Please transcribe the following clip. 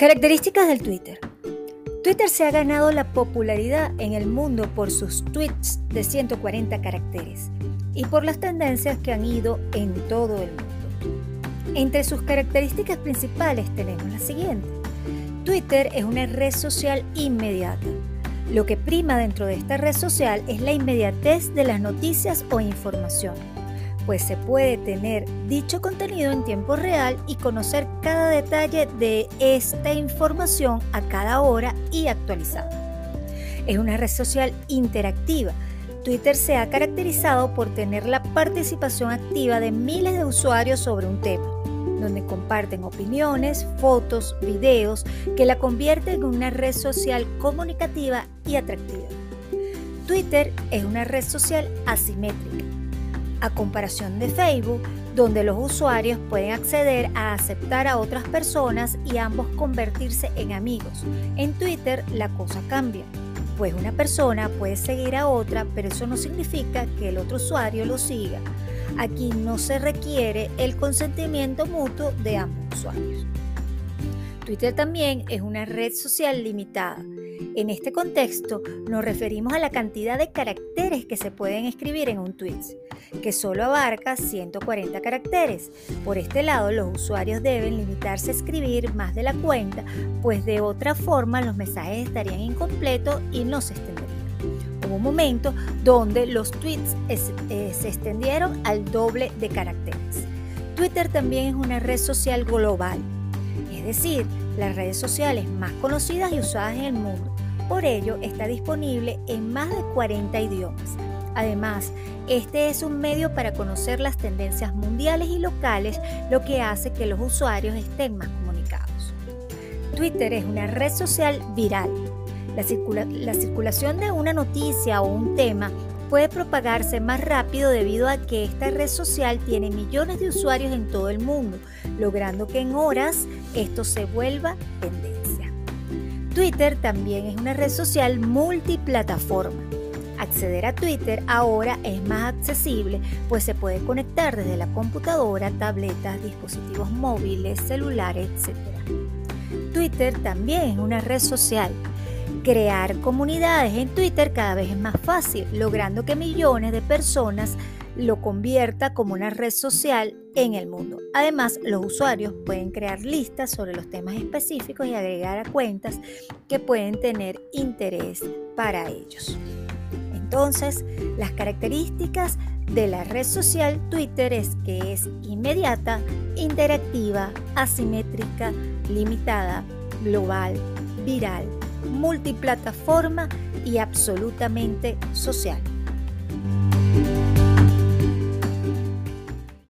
Características del Twitter. Twitter se ha ganado la popularidad en el mundo por sus tweets de 140 caracteres y por las tendencias que han ido en todo el mundo. Entre sus características principales tenemos la siguiente. Twitter es una red social inmediata. Lo que prima dentro de esta red social es la inmediatez de las noticias o información pues se puede tener dicho contenido en tiempo real y conocer cada detalle de esta información a cada hora y actualizada. Es una red social interactiva. Twitter se ha caracterizado por tener la participación activa de miles de usuarios sobre un tema, donde comparten opiniones, fotos, videos, que la convierten en una red social comunicativa y atractiva. Twitter es una red social asimétrica a comparación de Facebook, donde los usuarios pueden acceder a aceptar a otras personas y ambos convertirse en amigos. En Twitter la cosa cambia, pues una persona puede seguir a otra, pero eso no significa que el otro usuario lo siga. Aquí no se requiere el consentimiento mutuo de ambos usuarios. Twitter también es una red social limitada en este contexto nos referimos a la cantidad de caracteres que se pueden escribir en un tweet, que solo abarca 140 caracteres. Por este lado, los usuarios deben limitarse a escribir más de la cuenta, pues de otra forma los mensajes estarían incompletos y no se extenderían. Hubo un momento donde los tweets eh, se extendieron al doble de caracteres. Twitter también es una red social global, es decir, las redes sociales más conocidas y usadas en el mundo. Por ello, está disponible en más de 40 idiomas. Además, este es un medio para conocer las tendencias mundiales y locales, lo que hace que los usuarios estén más comunicados. Twitter es una red social viral. La, la circulación de una noticia o un tema puede propagarse más rápido debido a que esta red social tiene millones de usuarios en todo el mundo, logrando que en horas esto se vuelva tendencia. Twitter también es una red social multiplataforma. Acceder a Twitter ahora es más accesible, pues se puede conectar desde la computadora, tabletas, dispositivos móviles, celulares, etc. Twitter también es una red social Crear comunidades en Twitter cada vez es más fácil, logrando que millones de personas lo convierta como una red social en el mundo. Además, los usuarios pueden crear listas sobre los temas específicos y agregar a cuentas que pueden tener interés para ellos. Entonces, las características de la red social Twitter es que es inmediata, interactiva, asimétrica, limitada, global, viral multiplataforma y absolutamente social.